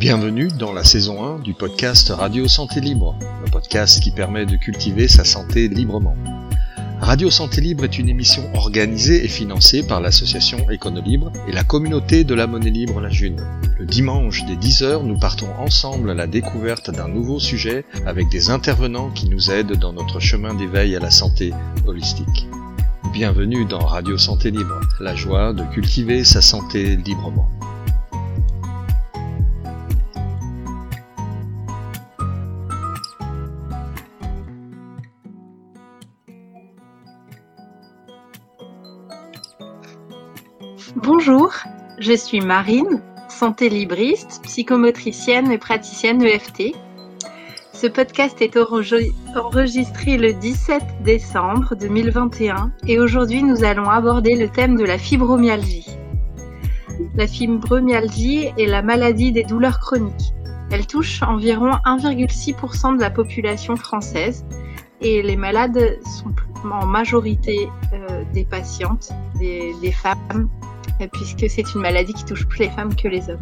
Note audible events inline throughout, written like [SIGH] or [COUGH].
Bienvenue dans la saison 1 du podcast Radio Santé Libre, le podcast qui permet de cultiver sa santé librement. Radio Santé Libre est une émission organisée et financée par l'association Éconolibre et la communauté de la monnaie libre La June. Le dimanche dès 10h, nous partons ensemble à la découverte d'un nouveau sujet avec des intervenants qui nous aident dans notre chemin d'éveil à la santé holistique. Bienvenue dans Radio Santé Libre, la joie de cultiver sa santé librement. Je suis Marine, santé libriste, psychomotricienne et praticienne EFT. Ce podcast est enregistré le 17 décembre 2021 et aujourd'hui nous allons aborder le thème de la fibromyalgie. La fibromyalgie est la maladie des douleurs chroniques. Elle touche environ 1,6% de la population française et les malades sont en majorité euh, des patientes, des, femmes puisque c'est une maladie qui touche plus les femmes que les hommes.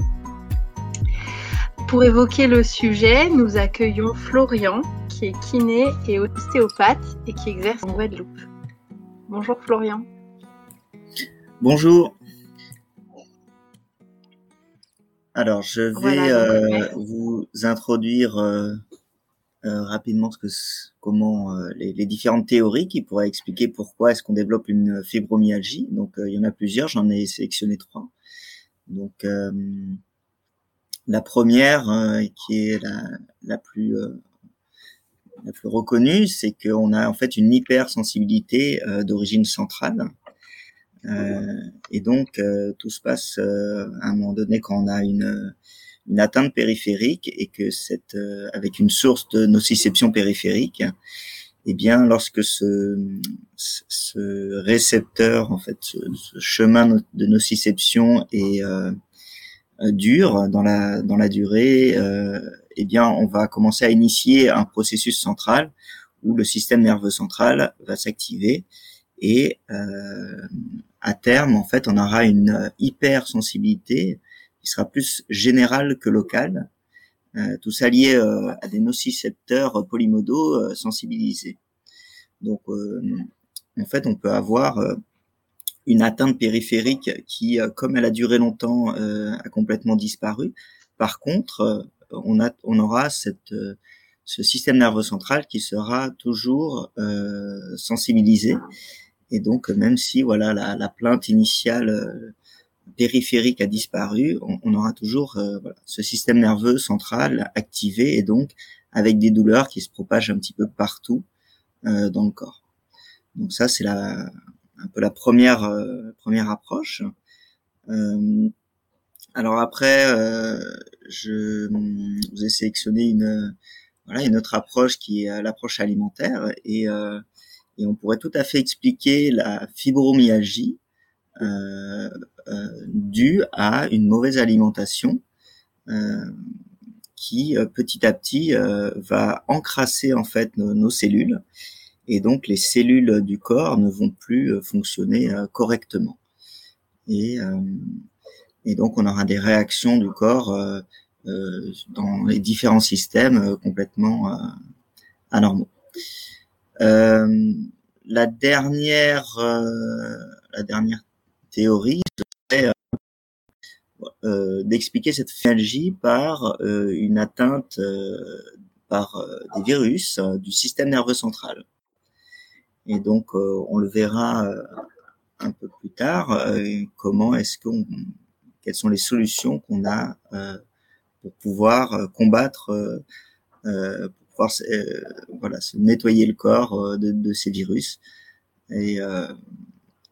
Pour évoquer le sujet, nous accueillons Florian, qui est kiné et ostéopathe et qui exerce en Guadeloupe. Bonjour Florian. Bonjour. Alors, je vais euh, vous introduire euh, rapidement ce que, comment les, les, différentes théories qui pourraient expliquer pourquoi est-ce qu'on développe une fibromyalgie. Donc, il y en a plusieurs, j'en ai sélectionné trois. Donc, la première, qui est la, la plus la plus reconnue, c'est qu'on a en fait une hypersensibilité d'origine centrale. Euh, et donc, tout se passe à un moment donné quand on a une, une atteinte périphérique et que cette, avec une source de nociception périphérique, eh bien, lorsque ce, ce récepteur, en fait, ce, chemin de nociception est euh, dur dans la dans la durée, euh, eh bien, on va commencer à initier un processus central où le système nerveux central va s'activer et euh, à terme, en fait, on aura une hypersensibilité qui sera plus générale que locale euh, tout ça lié euh, à des nocicepteurs polymodaux euh, sensibilisés. Donc, en fait, on peut avoir une atteinte périphérique qui, comme elle a duré longtemps, a complètement disparu. Par contre, on, a, on aura cette, ce système nerveux central qui sera toujours sensibilisé. Et donc, même si voilà la, la plainte initiale périphérique a disparu, on, aura toujours euh, ce système nerveux central activé et donc avec des douleurs qui se propagent un petit peu partout euh, dans le corps. Donc ça, c'est la, un peu la première euh, première approche. alors après, je vous ai sélectionné une voilà une autre approche qui est l'approche alimentaire et et on pourrait tout à fait expliquer la fibromyalgie euh, euh, dû à une mauvaise alimentation euh, qui petit à petit va encrasser en fait nos, cellules et donc les cellules du corps ne vont plus fonctionner correctement. Et, et, donc on aura des réactions du corps euh, dans les différents systèmes complètement anormaux. la dernière, la dernière théorie euh, d'expliquer cette myalgie par euh, une atteinte euh, par des virus du système nerveux central. Et donc, on le verra un peu plus tard, comment est-ce qu'on, quelles sont les solutions qu'on a pour pouvoir combattre, pour pouvoir voilà, se nettoyer le corps de, de ces virus. Et,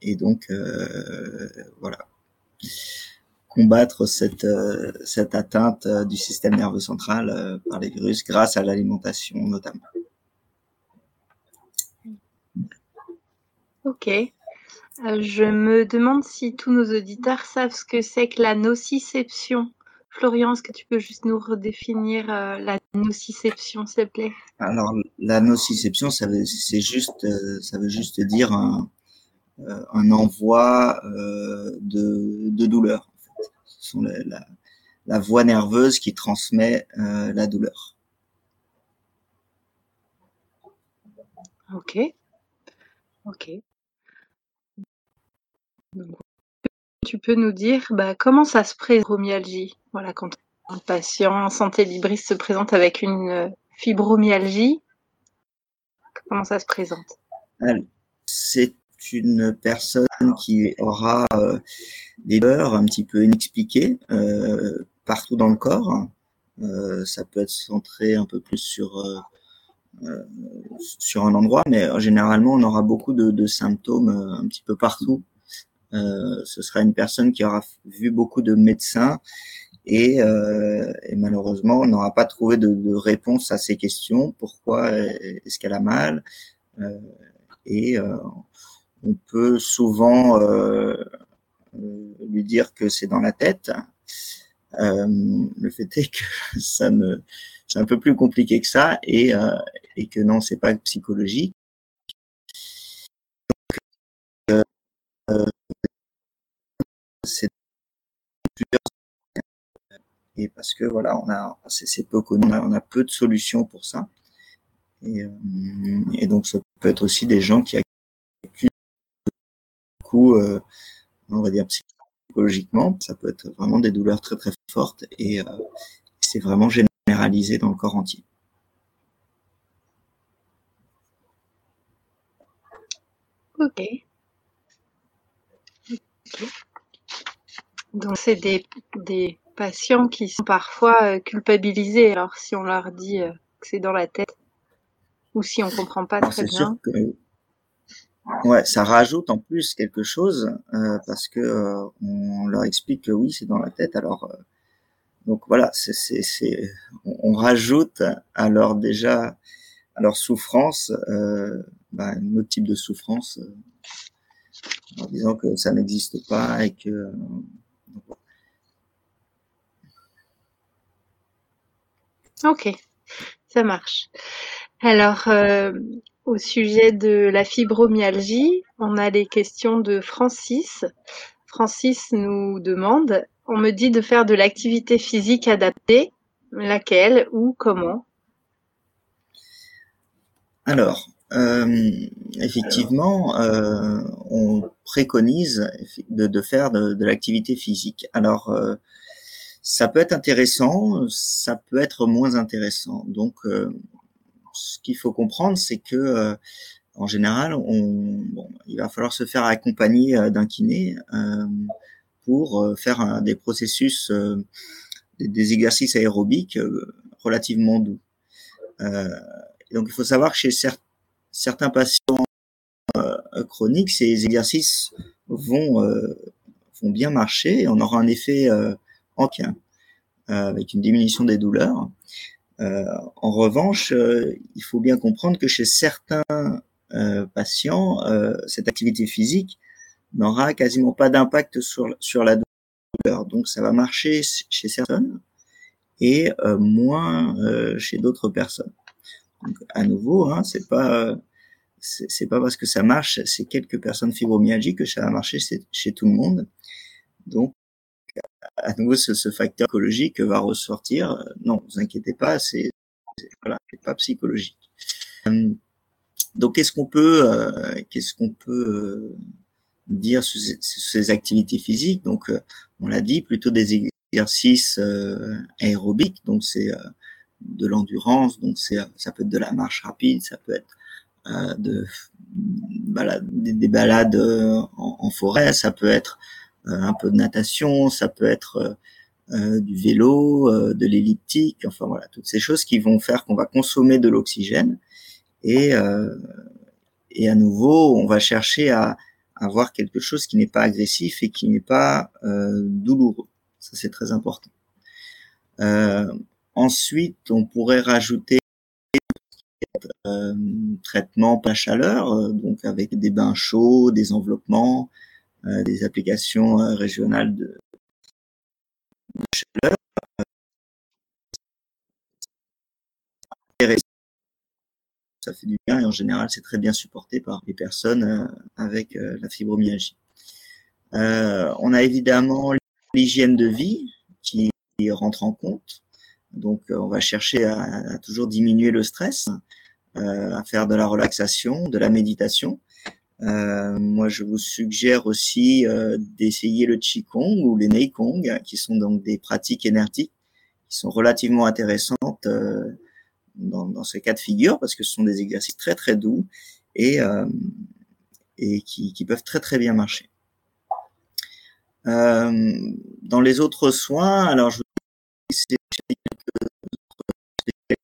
et donc euh, voilà combattre cette euh, cette atteinte euh, du système nerveux central par les virus grâce à l'alimentation notamment. Ok. je me demande si tous nos auditeurs savent ce que c'est que la nociception. Florian, est-ce que tu peux juste nous redéfinir la nociception, s'il te plaît? Alors, la nociception, ça veut, c'est juste, ça veut juste dire un, euh, un envoi euh, de, de, douleur. En fait. Ce sont la, la voie nerveuse qui transmet la douleur. Ok. Ok. tu peux nous dire bah, comment ça se présente, fibromyalgie Voilà, quand un patient en santé libriste se présente avec une euh, fibromyalgie, comment ça se présente? C'est une personne qui aura euh, des douleurs un petit peu inexpliquées euh, partout dans le corps. ça peut être centré un peu plus sur sur un endroit, mais généralement on aura beaucoup de symptômes un petit peu partout euh, ce sera une personne qui aura vu beaucoup de médecins et, euh, et malheureusement on n'aura pas trouvé de, de, réponse à ces questions. Pourquoi est-ce qu'elle a mal? Euh, Et euh, on peut souvent euh, lui dire que c'est dans la tête. le fait est que [LAUGHS] ça me c'est un peu plus compliqué que ça et, et que non, c'est pas psychologique. Donc, c'est et parce que voilà, on a c'est peu connu, on a, peu de solutions pour ça. Et, euh, et, donc ça peut être aussi des gens qui euh, on va dire psychologiquement, ça peut être vraiment des douleurs très très fortes et euh, c'est vraiment généralisé dans le corps entier. Ok. Donc c'est des, des, patients qui sont parfois euh, culpabilisés. Alors si on leur dit que c'est dans la tête ou si on comprend pas très bien. Sûr que, ouais, ça rajoute en plus quelque chose euh, parce que euh, on leur explique que oui c'est dans la tête. Alors donc voilà, on, rajoute alors déjà à leur souffrance bah, un autre type de souffrance en disant que ça n'existe pas et que Ok, ça marche. Alors, euh, au sujet de la fibromyalgie, on a les questions de Francis. Francis nous demande, on me dit de faire de l'activité physique adaptée, laquelle ou comment? Alors, euh, effectivement, euh, on préconise de, faire de, l'activité physique. Alors, ça peut être intéressant, ça peut être moins intéressant. Donc, euh, ce qu'il faut comprendre, c'est que euh, en général, il va falloir se faire accompagner euh, d'un kiné pour faire des processus, des, exercices aérobiques relativement doux. donc, il faut savoir que chez certains patients chroniques, ces exercices vont vont bien marcher et on aura un effet euh, avec une diminution des douleurs. Euh, en revanche, euh, il faut bien comprendre que chez certains patients, cette activité physique n'aura quasiment pas d'impact sur, sur la douleur. Donc ça va marcher chez certaines et moins chez d'autres personnes. Donc, à nouveau, hein, c'est pas c'est pas parce que ça marche chez quelques personnes fibromyalgiques que ça va marcher chez tout le monde. Donc à nouveau ce, facteur écologique va ressortir. Non, vous inquiétez pas, c'est voilà, pas psychologique. Euh, donc qu'est-ce qu'on peut euh, qu'est-ce qu'on peut euh, dire sur ces, activités physiques? Donc on l'a dit, plutôt des exercices aérobiques, donc c'est de l'endurance, donc c'est ça peut être de la marche rapide, ça peut être de des, balades en, en, forêt, ça peut être euh, un peu de natation, ça peut être euh, euh, du vélo, de l'elliptique, enfin voilà, toutes ces choses qui vont faire qu'on va consommer de l'oxygène et, et à nouveau, on va chercher à, avoir quelque chose qui n'est pas agressif et qui n'est pas douloureux. Ça, c'est très important. ensuite, on pourrait rajouter euh, traitement pas chaleur, donc avec des bains chauds, des enveloppements, euh, des applications euh, régionales de, chaleur. Ça fait du bien et en général c'est très bien supporté par les personnes euh, avec la fibromyalgie. on a évidemment l'hygiène de vie qui rentrent en compte. Donc, on va chercher à, toujours diminuer le stress, à faire de la relaxation, de la méditation. Moi, je vous suggère aussi d'essayer le Qigong ou les Neikong, qui sont donc des pratiques énergétiques qui sont relativement intéressantes dans, dans, ces cas de figure parce que ce sont des exercices très très doux et, euh, et qui, qui, peuvent très très bien marcher. Euh, dans les autres soins, alors je c'est euh,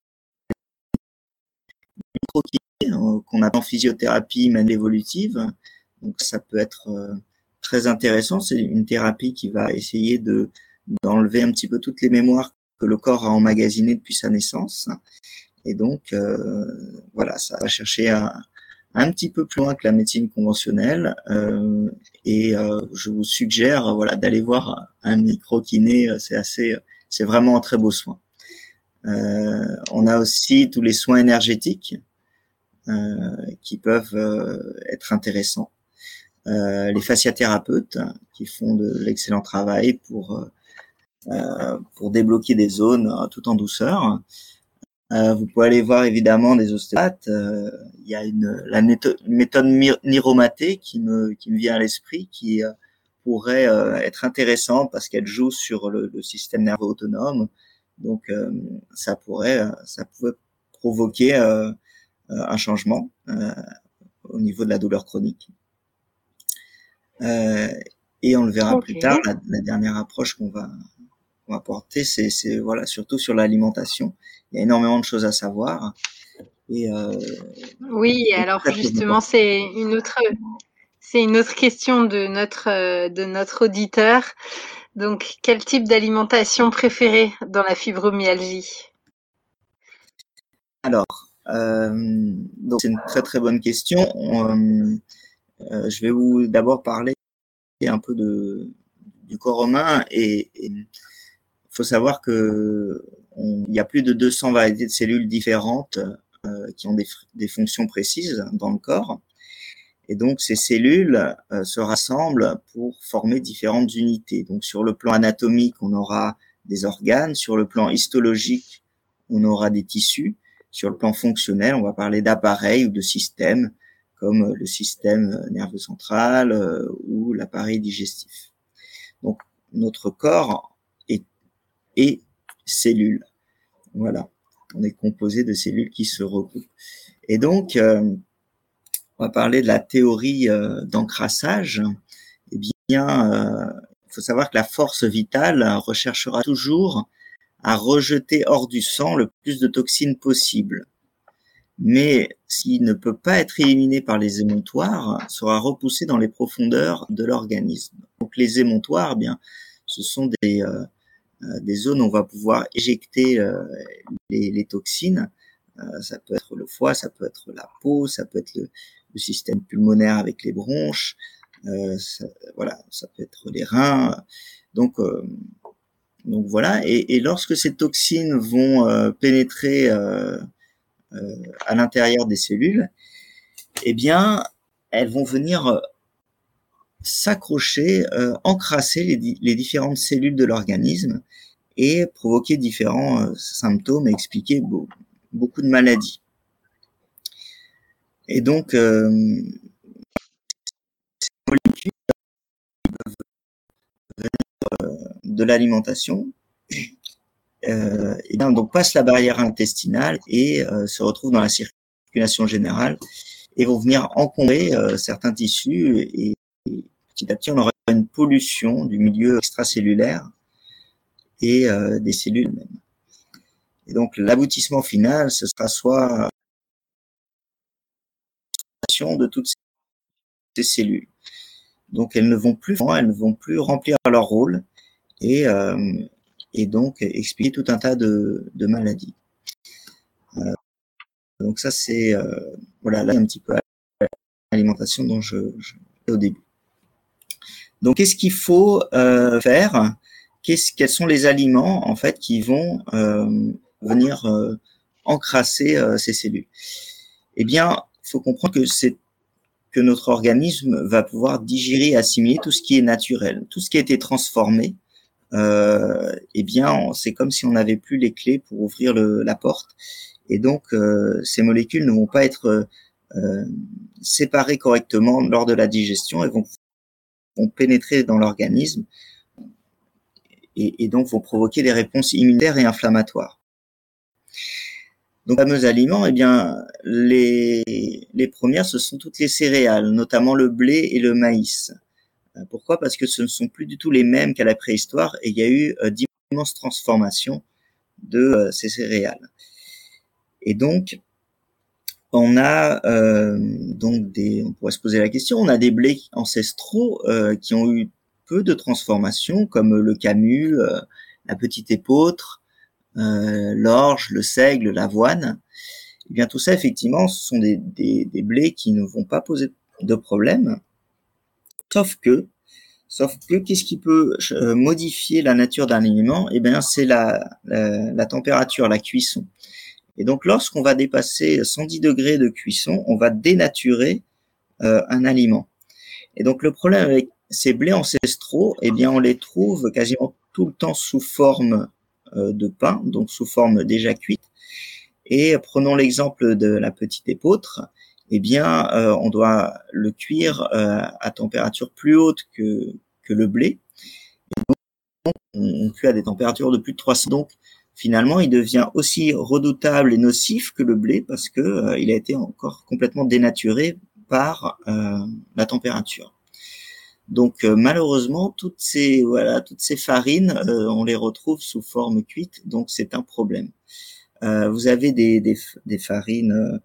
qu'on appelle en physiothérapie manuelle évolutive. Donc ça peut être euh, très intéressant. C'est une thérapie qui va essayer de d'enlever un petit peu toutes les mémoires que le corps a emmagasinées depuis sa naissance et donc, euh, voilà, ça va chercher un, un petit peu plus loin que la médecine conventionnelle. Euh, et je vous suggère, voilà, d'aller voir un micro-kiné. C'est assez, c'est vraiment un très beau soin. on a aussi tous les soins énergétiques qui peuvent être intéressants. les fasciathérapeutes qui font de l'excellent travail pour pour débloquer des zones tout en douceur. Euh, vous pouvez aller voir évidemment des ostéopathes. Euh, il y a une la méthode, Niromaté qui me qui me vient à l'esprit, qui euh, pourrait être intéressante parce qu'elle joue sur le, le, système nerveux autonome. Donc ça pourrait ça pourrait provoquer un changement au niveau de la douleur chronique. et on le verra plus tard. La, la dernière approche qu'on va qu'on va porter, c'est voilà surtout sur l'alimentation il y a énormément de choses à savoir. Et, euh, oui, alors justement, c'est une autre, c'est une autre question de notre, de notre auditeur. Donc, quel type d'alimentation préférée dans la fibromyalgie? Alors, euh, donc c'est une très très bonne question. Euh, euh, je vais vous d'abord parler un peu de, du corps humain et il faut savoir que il y a plus de 200 variétés de cellules différentes euh, qui ont des, des, fonctions précises dans le corps. Et donc ces cellules euh, se rassemblent pour former différentes unités. Donc sur le plan anatomique, on aura des organes, sur le plan histologique, on aura des tissus, sur le plan fonctionnel, on va parler d'appareils ou de systèmes comme le système nerveux central euh, ou l'appareil digestif. Donc notre corps est, est cellules. Voilà, on est composé de cellules qui se recoupent. Et donc, euh, on va parler de la théorie euh. Eh bien, euh, il faut savoir que la force vitale recherchera toujours à rejeter hors du sang le plus de toxines possible. Mais s'il ne peut pas être éliminé par les émontoires, sera repoussé dans les profondeurs de l'organisme. Donc les émontoires, eh bien, ce sont des, euh, des zones où on va pouvoir éjecter euh, les, toxines. Euh, ça peut être le foie, ça peut être la peau, ça peut être le, système pulmonaire avec les bronches, ça, voilà, ça peut être les reins. Donc, donc voilà. Et, lorsque ces toxines vont pénétrer à l'intérieur des cellules, eh bien, elles vont venir s'accrocher, euh, encrasser les, différentes cellules de l'organisme et provoquer différents euh, symptômes et expliquer beaucoup de maladies. Et donc, euh, ces molécules peuvent venir euh, de l'alimentation, euh, donc passent la barrière intestinale et euh, se retrouvent dans la circulation générale et vont venir encombrer certains tissus et, petit à petit, on aura une pollution du milieu extracellulaire et euh, des cellules même. Et donc, l'aboutissement final, ce sera soit de toutes ces cellules. Donc, elles ne vont plus, elles ne vont plus remplir leur rôle et, euh, et donc expliquer tout un tas de, maladies. Euh, donc ça, c'est euh, voilà là un petit peu l'alimentation dont je, je au début. Donc, qu'est-ce qu'il faut faire? Quels sont les aliments en fait qui vont venir encrasser ces cellules? Eh bien, il faut comprendre que c'est que notre organisme va pouvoir digérer, assimiler tout ce qui est naturel, tout ce qui a été transformé eh bien, c'est comme si on n'avait plus les clés pour ouvrir le, la porte. Et donc, euh, ces molécules ne vont pas être euh, séparées correctement lors de la digestion et vont, vont pénétrer dans l'organisme et, et, donc vont provoquer des réponses immunitaires et inflammatoires. Donc, fameux aliments, eh bien, les, les premières, ce sont toutes les céréales, notamment le blé et le maïs. Euh, pourquoi? Parce que ce ne sont plus du tout les mêmes qu'à la préhistoire et il y a eu euh, d'immenses transformations de euh, ces céréales. Et donc, on a euh, donc des, on pourrait se poser la question, on a des blés ancestraux euh, qui ont eu peu de transformations, comme le camus, euh, la petite épeautre, l'orge, le seigle, l'avoine. Eh bien tout ça, effectivement, ce sont des, des, des blés qui ne vont pas poser de problème Sauf que, sauf que, qu'est-ce qui peut euh, modifier la nature d'un aliment? Eh bien, c'est la, la, température, la cuisson. Et donc, lorsqu'on va dépasser 110 degrés de cuisson, on va dénaturer euh, un aliment. Et donc, le problème avec ces blés ancestraux, eh bien, on les trouve quasiment tout le temps sous forme euh, de pain, donc sous forme déjà cuite. Et prenons l'exemple de la petite épeautre eh bien, euh, on doit le cuire euh, à température plus haute que, que le blé. donc, on, cuit à des températures de plus de 300. Donc, finalement, il devient aussi redoutable et nocif que le blé parce que euh, il a été encore complètement dénaturé par la température. Donc malheureusement, toutes ces voilà, toutes ces farines, on les retrouve sous forme cuite, donc c'est un problème. vous avez des, des, des farines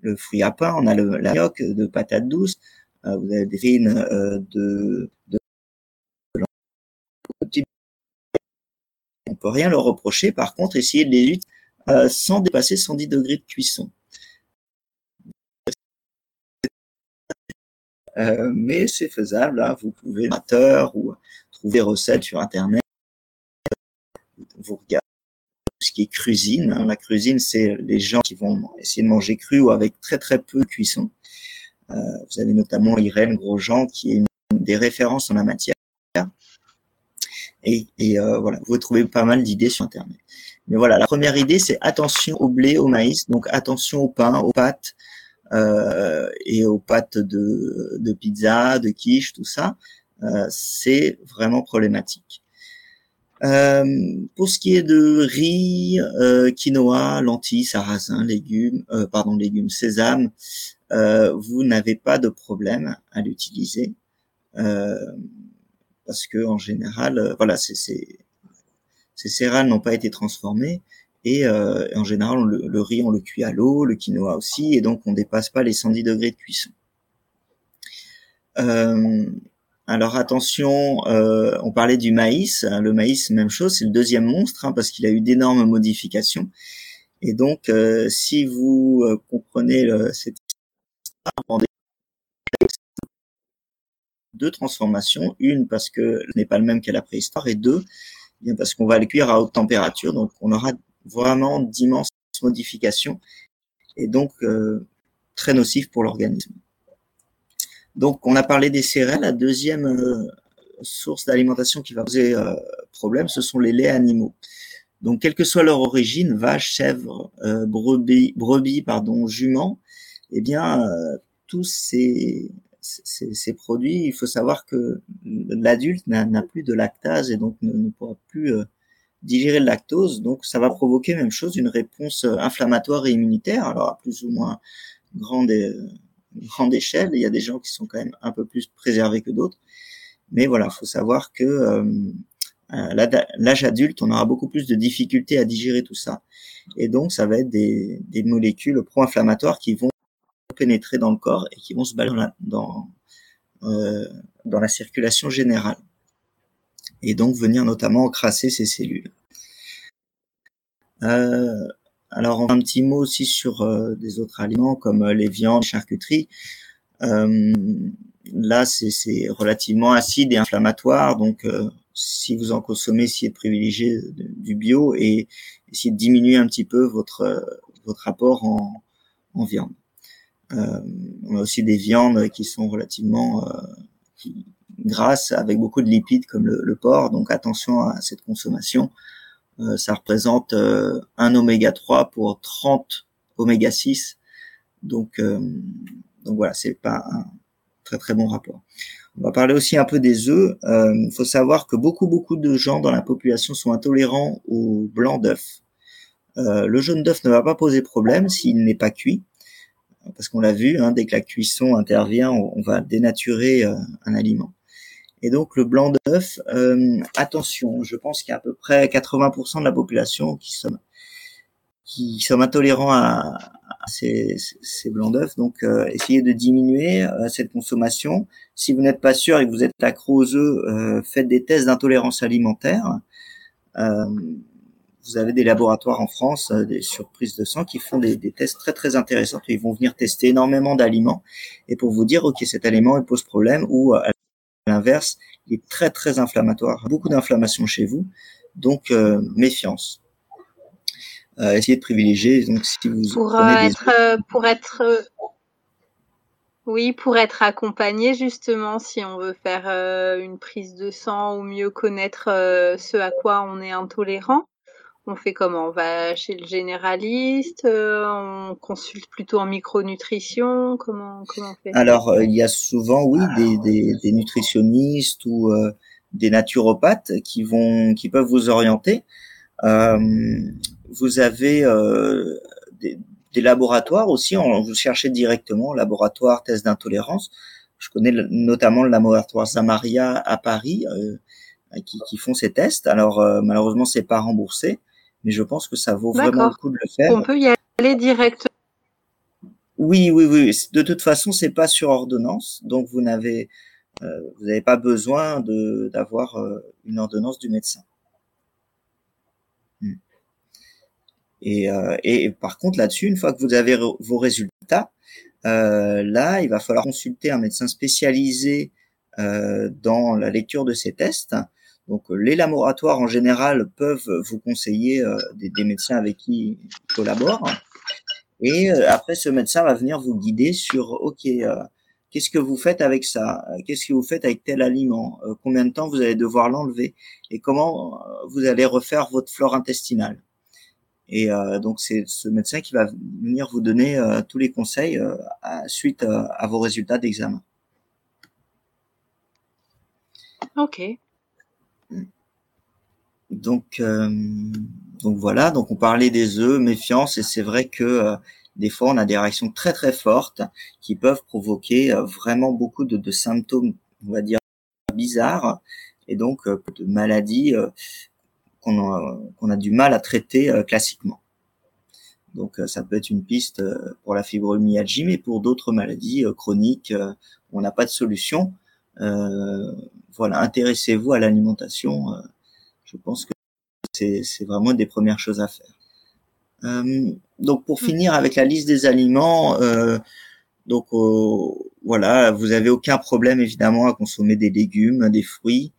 le fruit à pain, on a le, la manioc de patates douces, euh, vous avez des farines euh, de, de on peut rien leur reprocher. Par contre, essayez de les utiliser euh, sans dépasser 110 degrés de cuisson. Euh, mais c'est faisable. Hein. Vous pouvez ou trouver des recettes sur Internet. Vous regardez ce qui est cuisine. Hein. La cuisine, c'est les gens qui vont essayer de manger cru ou avec très très peu de cuisson. Euh, vous avez notamment Irène Grosjean qui est une des références en la matière. Et, et euh, voilà, vous trouvez pas mal d'idées sur Internet. Mais voilà, la première idée, c'est attention au blé, au maïs, donc attention au pain, aux pâtes euh, et aux pâtes de, de pizza, de quiche, tout ça. Euh, c'est vraiment problématique. Euh, pour ce qui est de riz, euh, quinoa, lentilles, sarrasin, légumes, euh, pardon, légumes, sésame, vous n'avez pas de problème à l'utiliser parce que en général, voilà, ces céréales n'ont pas été transformées et en général, le, riz on le cuit à l'eau, le quinoa aussi, et donc on dépasse pas les 110 degrés de cuisson. Alors attention, euh, on parlait du maïs. Le maïs, même chose, c'est le deuxième monstre hein, parce qu'il a eu d'énormes modifications. Et donc, euh, si vous euh, comprenez cette histoire, deux transformations. Une parce que n'est pas le même qu'à la préhistoire, et deux, eh parce qu'on va le cuire à haute température. Donc, on aura vraiment d'immenses modifications et donc très nocif pour l'organisme. Donc, on a parlé des céréales. La deuxième euh, source d'alimentation qui va poser euh, problème, ce sont les laits animaux. Donc, quelle que soit leur origine, vache, chèvre, euh, brebis, brebis, pardon, jument, eh bien, tous ces, produits, il faut savoir que l'adulte n'a plus de lactase et donc ne, pourra plus digérer le lactose. Donc, ça va provoquer même chose, une réponse inflammatoire et immunitaire, alors plus ou moins grande grande échelle. Il y a des gens qui sont quand même un peu plus préservés que d'autres. Mais voilà, faut savoir que euh, l'âge adulte, on aura beaucoup plus de difficultés à digérer tout ça. Et donc, ça va être des, des molécules pro-inflammatoires qui vont pénétrer dans le corps et qui vont se balader dans, euh, dans la circulation générale. Et donc venir notamment encrasser ces cellules. Euh, alors, un petit mot aussi sur euh, des autres aliments comme euh, les viandes, charcuteries. Euh, là, c'est relativement acide et inflammatoire, donc si vous en consommez, essayez de privilégier du bio et essayez de diminuer un petit peu votre votre apport en, en viande. on a aussi des viandes qui sont relativement grasses avec beaucoup de lipides comme le, le porc. Donc attention à cette consommation. Ça représente un oméga 3 pour 30 oméga 6. Donc, donc voilà, c'est pas un très très bon rapport. On va parler aussi un peu des œufs. Il faut savoir que beaucoup beaucoup de gens dans la population sont intolérants au blanc d'œuf. Euh, le jaune d'œuf ne va pas poser problème s'il n'est pas cuit, parce qu'on l'a vu, hein, dès que la cuisson intervient, on, va dénaturer euh, un aliment. Et donc le blanc d'œuf, euh, attention, je pense qu'il y a à peu près 80% de la population qui sont qui sont intolérants à, ces, ces, blancs d'œufs. Donc essayez de diminuer cette consommation. Si vous n'êtes pas sûr et que vous êtes accro aux œufs, faites des tests d'intolérance alimentaire vous avez des laboratoires en France, euh, des surprises de sang, qui font des, tests très très intéressants. Ils vont venir tester énormément d'aliments et pour vous dire, ok, cet aliment il pose problème ou l'inverse, il est très très inflammatoire, beaucoup d'inflammation chez vous, donc euh, méfiance. Euh, essayez de privilégier. Donc si vous pour être pour être oui, pour être accompagné justement, si on veut faire une prise de sang ou mieux connaître ce à quoi on est intolérant, on fait comment? On va chez le généraliste euh, On consulte plutôt en micronutrition? Comment, comment on fait? Alors, euh, il y a souvent, oui, des, des, nutritionnistes ou euh, des naturopathes qui vont, qui peuvent vous orienter. vous avez des, des, laboratoires aussi. On, vous cherchez directement laboratoire test d'intolérance. Je connais notamment le laboratoire Samaria à Paris. Qui, qui, font ces tests. Alors malheureusement, c'est pas remboursé mais je pense que ça vaut vraiment le coup de le faire. On peut y aller direct. Oui, oui, oui. De toute façon, c'est pas sur ordonnance, donc vous n'avez euh, vous n'avez pas besoin de d'avoir euh, une ordonnance du médecin. Hmm. Et, euh, et, par contre, là-dessus, une fois que vous avez vos résultats, euh, là, il va falloir consulter un médecin spécialisé euh, dans la lecture de ces tests donc euh, les laboratoires en général peuvent vous conseiller euh, des, médecins avec qui ils collaborent. Et euh, après, ce médecin va venir vous guider sur, OK, qu'est-ce que vous faites avec ça? Qu'est-ce que vous faites avec tel aliment? Combien de temps vous allez devoir l'enlever? Et comment vous allez refaire votre flore intestinale? Et donc, c'est ce médecin qui va venir vous donner tous les conseils suite à vos résultats d'examen. Ok. Donc, euh, donc voilà. Donc on parlait des œufs, méfiance, et c'est vrai que euh, des fois on a des réactions très très fortes qui peuvent provoquer euh, vraiment beaucoup de, symptômes, on va dire bizarres, et donc de maladies qu'on a, a du mal à traiter classiquement. Donc ça peut être une piste pour la fibromyalgie, mais pour d'autres maladies chroniques, on n'a pas de solution. voilà, intéressez-vous à l'alimentation je pense que c'est vraiment une des premières choses à faire. Euh, donc pour mm. finir avec la liste des aliments, euh, donc euh, voilà, vous avez aucun problème évidemment à consommer des légumes, des fruits,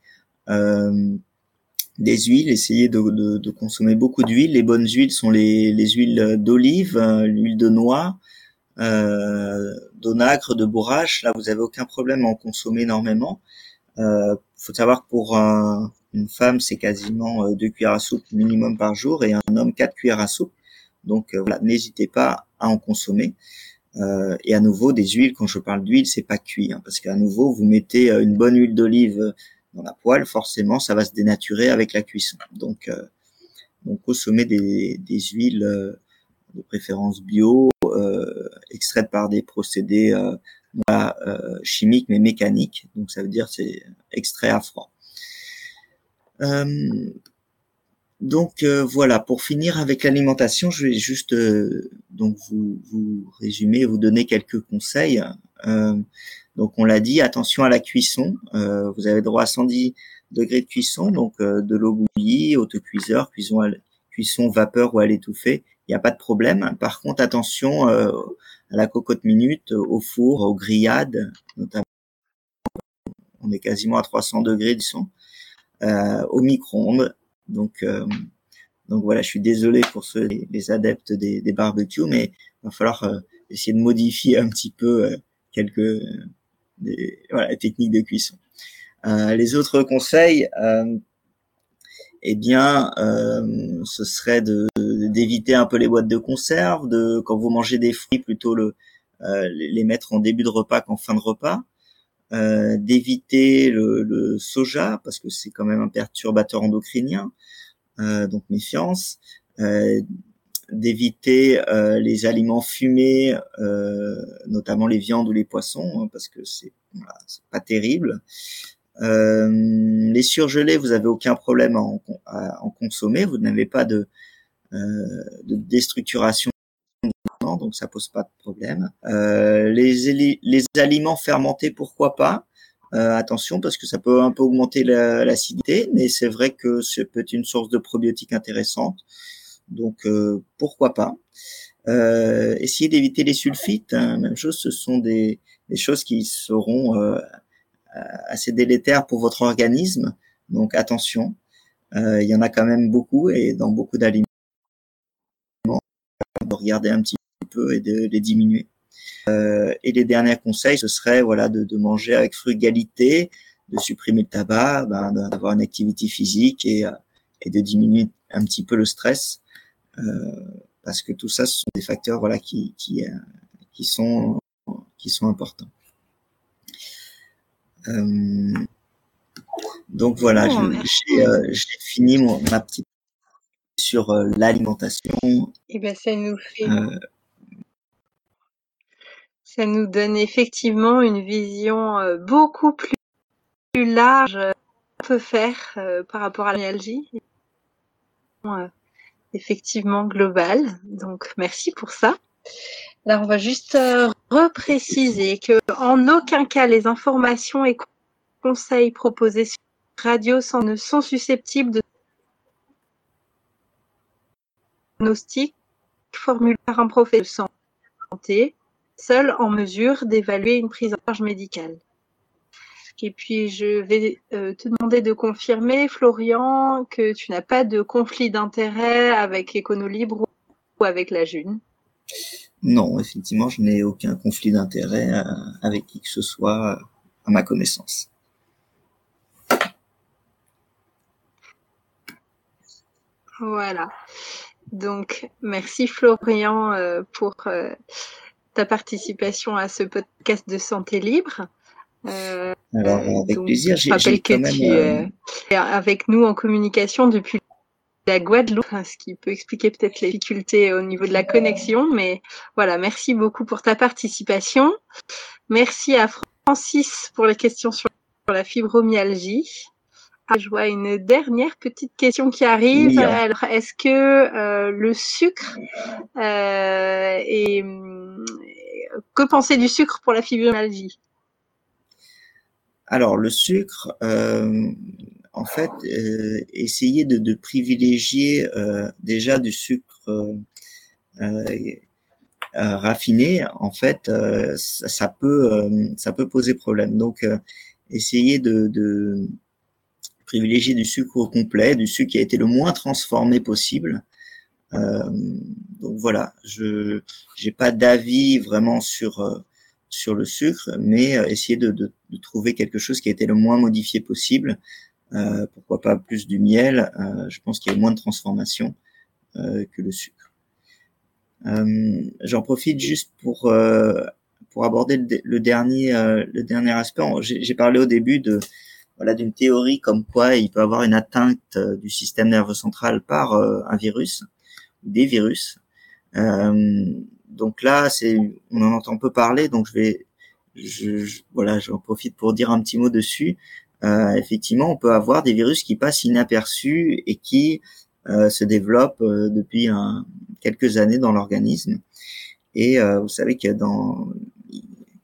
des huiles. Essayez de, consommer beaucoup d'huile. Les bonnes huiles sont les, huiles d'olive, l'huile de noix, d'onacre, de bourrache. Là, vous avez aucun problème à en consommer énormément. Il faut savoir que pour un, une femme, c'est quasiment euh, deux cuillères à soupe minimum par jour et un homme quatre cuillères à soupe. Donc euh, voilà, n'hésitez pas à en consommer. Euh, et à nouveau, des huiles, quand je parle d'huile, c'est pas cuit, hein, parce qu'à nouveau, vous mettez une bonne huile d'olive dans la poêle, forcément, ça va se dénaturer avec la cuisson. Donc, euh, donc des, des huiles de préférence bio, extraites par des procédés chimiques mais mécaniques. Donc ça veut dire c'est extrait à froid. Euh, donc euh, voilà, pour finir avec l'alimentation, je vais juste euh, donc vous, résumer, vous donner quelques conseils. donc on l'a dit, attention à la cuisson. vous avez droit à 110 degrés de cuisson, donc de l'eau bouillie, autocuiseur, cuisson, cuisson vapeur ou à l'étouffer, il n'y a pas de problème. Par contre, attention à la cocotte minute, au four, aux grillades, notamment. On est quasiment à 300 degrés de son. Euh, au micro-ondes. Donc, euh, donc voilà, je suis désolé pour ceux les, adeptes des, barbecues, mais il va falloir euh, essayer de modifier un petit peu quelques voilà, techniques de cuisson. les autres conseils, eh bien, ce serait de d'éviter un peu les boîtes de conserve, de quand vous mangez des fruits plutôt le les mettre en début de repas qu'en fin de repas. Euh, d'éviter le, soja parce que c'est quand même un perturbateur endocrinien, euh, donc méfiance, euh, d'éviter les aliments fumés, notamment les viandes ou les poissons, hein, parce que c'est pas terrible. les surgelés, vous avez aucun problème à en, consommer, vous n'avez pas de déstructuration donc ça pose pas de problème. Euh, les, les aliments fermentés, pourquoi pas? Euh, Attention, parce que ça peut un peu augmenter l'acidité, mais c'est vrai que ça peut être une source de probiotiques intéressante. Donc euh, pourquoi pas? Euh, Essayez d'éviter les sulfites. Hein, même chose, ce sont des, des choses qui seront assez délétères pour votre organisme. Donc attention, il y en a quand même beaucoup et dans beaucoup d'aliments. Regardez un petit et de les diminuer. Euh, et les derniers conseils, ce serait voilà de, de, manger avec frugalité, de supprimer le tabac, ben, d'avoir une activité physique et, euh, et de diminuer un petit peu le stress, euh, parce que tout ça, ce sont des facteurs voilà qui qui, euh, qui sont qui sont importants. Donc voilà, oh, j'ai fini mon, ma petite sur l'alimentation. Et eh ben ça nous fait ça nous donne effectivement une vision euh, beaucoup plus, large euh, qu'on peut faire euh, par rapport à l'allergie. effectivement globale. Donc merci pour ça. Là, on va juste repréciser que en aucun cas les informations et conseils proposés sur radio ne sont susceptibles de diagnostic formulé par un professeur de santé seul en mesure d'évaluer une prise en charge médicale. Et puis, je vais euh, te demander de confirmer, Florian, que tu n'as pas de conflit d'intérêt avec Econolibre ou avec la June. Non, effectivement, je n'ai aucun conflit d'intérêt euh, avec qui que ce soit à ma connaissance. Voilà. Donc, merci Florian euh, pour ta participation à ce podcast de santé libre. Euh, Alors, avec plaisir. Je rappelle que tu euh, es avec nous en communication depuis la Guadeloupe, ce qui peut expliquer peut-être les difficultés au niveau de la connexion. Mais voilà, merci beaucoup pour ta participation. Merci à Francis pour les questions sur la fibromyalgie. Ah, je vois une dernière petite question qui arrive. Alors, est-ce que euh, le sucre euh, et que penser du sucre pour la fibromyalgie? Alors, le sucre, euh, en fait, euh, essayer de, de privilégier déjà du sucre raffiné, en fait, ça, ça, peut ça peut poser problème. Donc, essayer de, de privilégier du sucre au complet, du sucre qui a été le moins transformé possible. Euh, donc voilà, je n'ai pas d'avis vraiment sur euh, sur le sucre, mais euh, essayer de, de, de, trouver quelque chose qui a été le moins modifié possible. Euh, pourquoi pas plus du miel euh, Je pense qu'il y a moins de transformation euh, que le sucre. J'en profite juste pour pour aborder le, le dernier le dernier aspect. J'ai parlé au début de d'une théorie comme quoi il peut avoir une atteinte euh, du système nerveux central par euh, un virus, des virus. Euh, donc là, c'est on en entend peu parler, donc je vais je, voilà, j'en profite pour dire un petit mot dessus. Euh, effectivement, on peut avoir des virus qui passent inaperçus et qui euh, se développent depuis un, quelques années dans l'organisme. Et vous savez que dans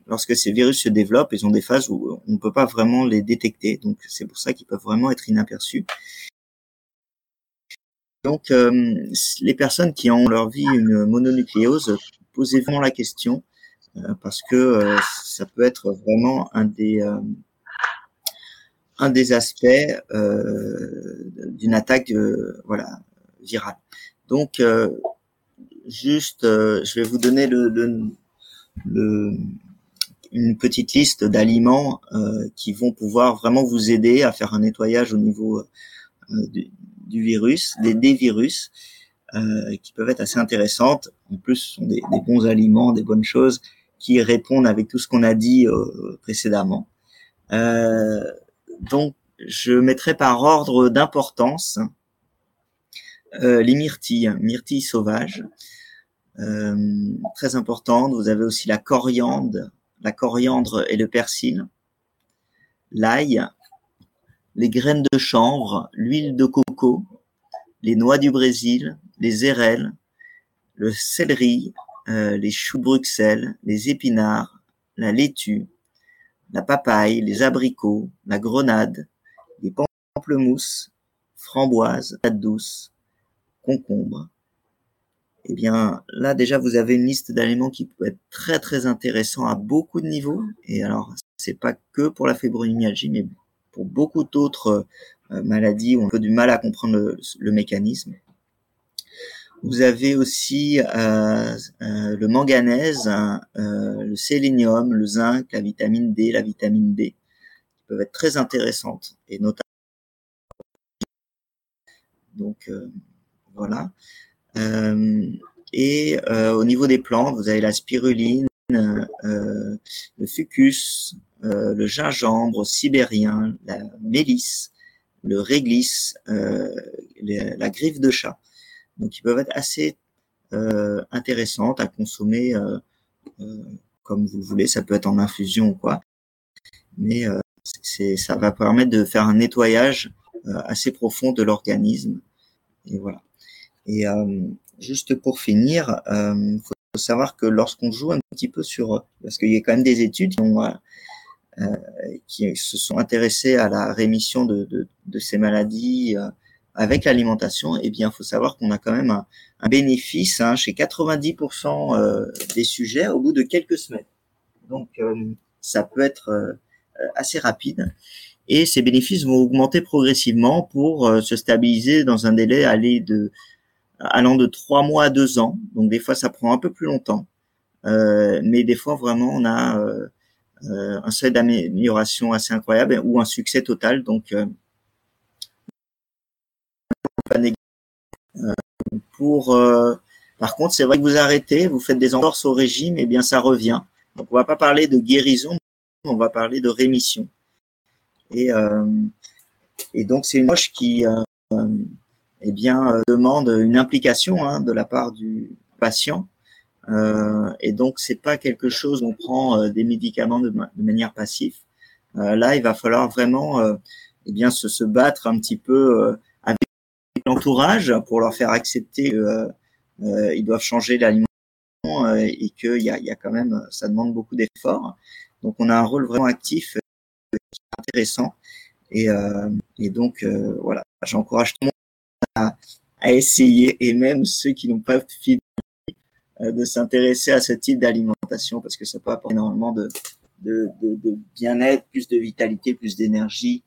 lorsque ces virus se développent, ils ont des phases où on ne peut pas vraiment les détecter. Donc c'est pour ça qu'ils peuvent vraiment être inaperçus. Donc euh, les personnes qui ont leur vie une mononucléose, posez vraiment la question euh, parce que euh, ça peut être vraiment un des un des aspects d'une attaque voilà virale. Donc juste, je vais vous donner le, le une petite liste d'aliments qui vont pouvoir vraiment vous aider à faire un nettoyage au niveau du, virus, des, des virus, qui peuvent être assez intéressantes. En plus, ce sont des, des bons aliments, des bonnes choses qui répondent avec tout ce qu'on a dit précédemment. donc, je mettrai par ordre d'importance euh, les myrtilles, myrtilles sauvages, euh, très importantes. Vous avez aussi la coriandre, la coriandre et le persil, l'ail, les graines de chanvre, l'huile de coco, les noix du Brésil, les érelles, le céleri, euh, les choux Bruxelles, les épinards, la laitue, la papaye, les abricots, la grenade, les pamplemousses, framboises, pâte douce, concombre. Eh bien, là déjà, vous avez une liste d'aliments qui peut être très très intéressant à beaucoup de niveaux. Et alors, c'est pas que pour la fibromyalgie, mais pour beaucoup d'autres euh, maladies où on a du mal à comprendre le, mécanisme. Vous avez aussi euh, euh, le manganèse, le sélénium, le zinc, la vitamine D, la vitamine D, qui peuvent être très intéressantes et notamment donc voilà. Euh, et euh, au niveau des plantes, vous avez la spiruline, euh, le fucus, le gingembre sibérien, la mélisse, le réglisse, la griffe de chat. Donc, ils peuvent être assez intéressantes à consommer comme vous voulez. Ça peut être en infusion ou quoi. Mais c'est, ça va permettre de faire un nettoyage assez profond de l'organisme. Et voilà. Et euh, juste pour finir, il euh, faut savoir que lorsqu'on joue un petit peu sur, parce qu'il y a quand même des études qui, ont, euh, qui se sont intéressées à la rémission de, de, de ces maladies avec l'alimentation, eh bien, il faut savoir qu'on a quand même un, un bénéfice hein, chez 90% des sujets au bout de quelques semaines. Donc, ça peut être assez rapide. Et ces bénéfices vont augmenter progressivement pour se stabiliser dans un délai aller de allant de trois mois à deux ans. Donc des fois, ça prend un peu plus longtemps, euh, mais des fois vraiment, on a euh, euh un seuil d'amélioration assez incroyable ou un succès total. Donc euh, pour par contre, c'est vrai que vous arrêtez, vous faites des entorses au régime, et eh bien ça revient. Donc on va pas parler de guérison, on va parler de rémission. Et, et donc c'est une approche qui eh bien, euh, demande une implication hein, de la part du patient. Euh, et donc, c'est pas quelque chose où on prend euh, des médicaments de, manière passive. Euh, là, il va falloir vraiment, eh bien, se, se, battre un petit peu avec l'entourage pour leur faire accepter qu'ils doivent changer l'alimentation et qu'il y a, y a quand même, ça demande beaucoup d'efforts. Donc, on a un rôle vraiment actif intéressant. Et, et donc, voilà, j'encourage tout le monde à, essayer, et même ceux qui n'ont pas fini euh, de s'intéresser à ce type d'alimentation, parce que ça peut apporter énormément de, bien-être, plus de vitalité, plus d'énergie,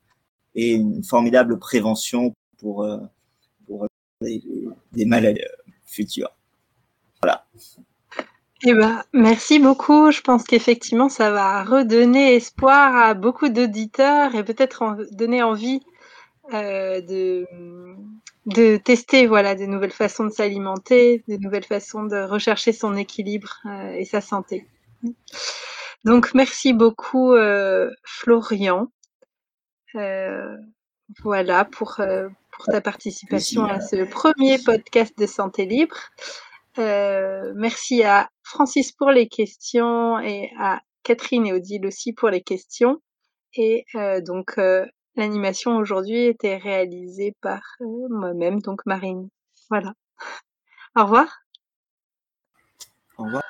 et une formidable prévention pour, euh, pour des, maladies euh, futures. Voilà. Eh ben, merci beaucoup. Je pense qu'effectivement, ça va redonner espoir à beaucoup d'auditeurs et peut-être donner envie euh, de, de tester voilà des nouvelles façons de s'alimenter, des nouvelles façons de rechercher son équilibre euh, et sa santé. Donc merci beaucoup euh, Florian. Euh, voilà pour, pour ta participation à ce premier podcast de santé libre. merci à Francis pour les questions et à Catherine et Odile aussi pour les questions. Et donc L'animation aujourd'hui était réalisée par euh, moi-même, donc Marine. Voilà. Au revoir. Au revoir.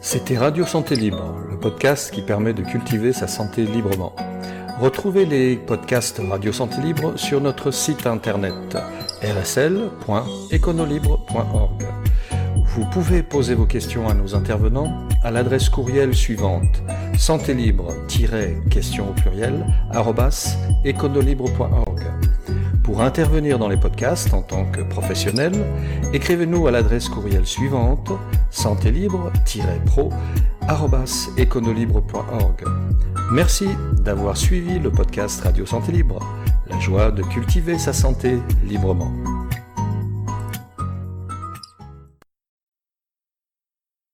C'était Radio Santé Libre, le podcast qui permet de cultiver sa santé librement. Retrouvez les podcasts Radio Santé Libre sur notre site internet rsl.econolibre.org. Vous pouvez poser vos questions à nos intervenants à l'adresse courriel suivante santé libre question au pluriel econolibre.org. Pour intervenir dans les podcasts en tant que professionnel, écrivez-nous à l'adresse courriel suivante santé-libre-pro@econolibre.org. Merci d'avoir suivi le podcast Radio Santé Libre, la joie de cultiver sa santé librement.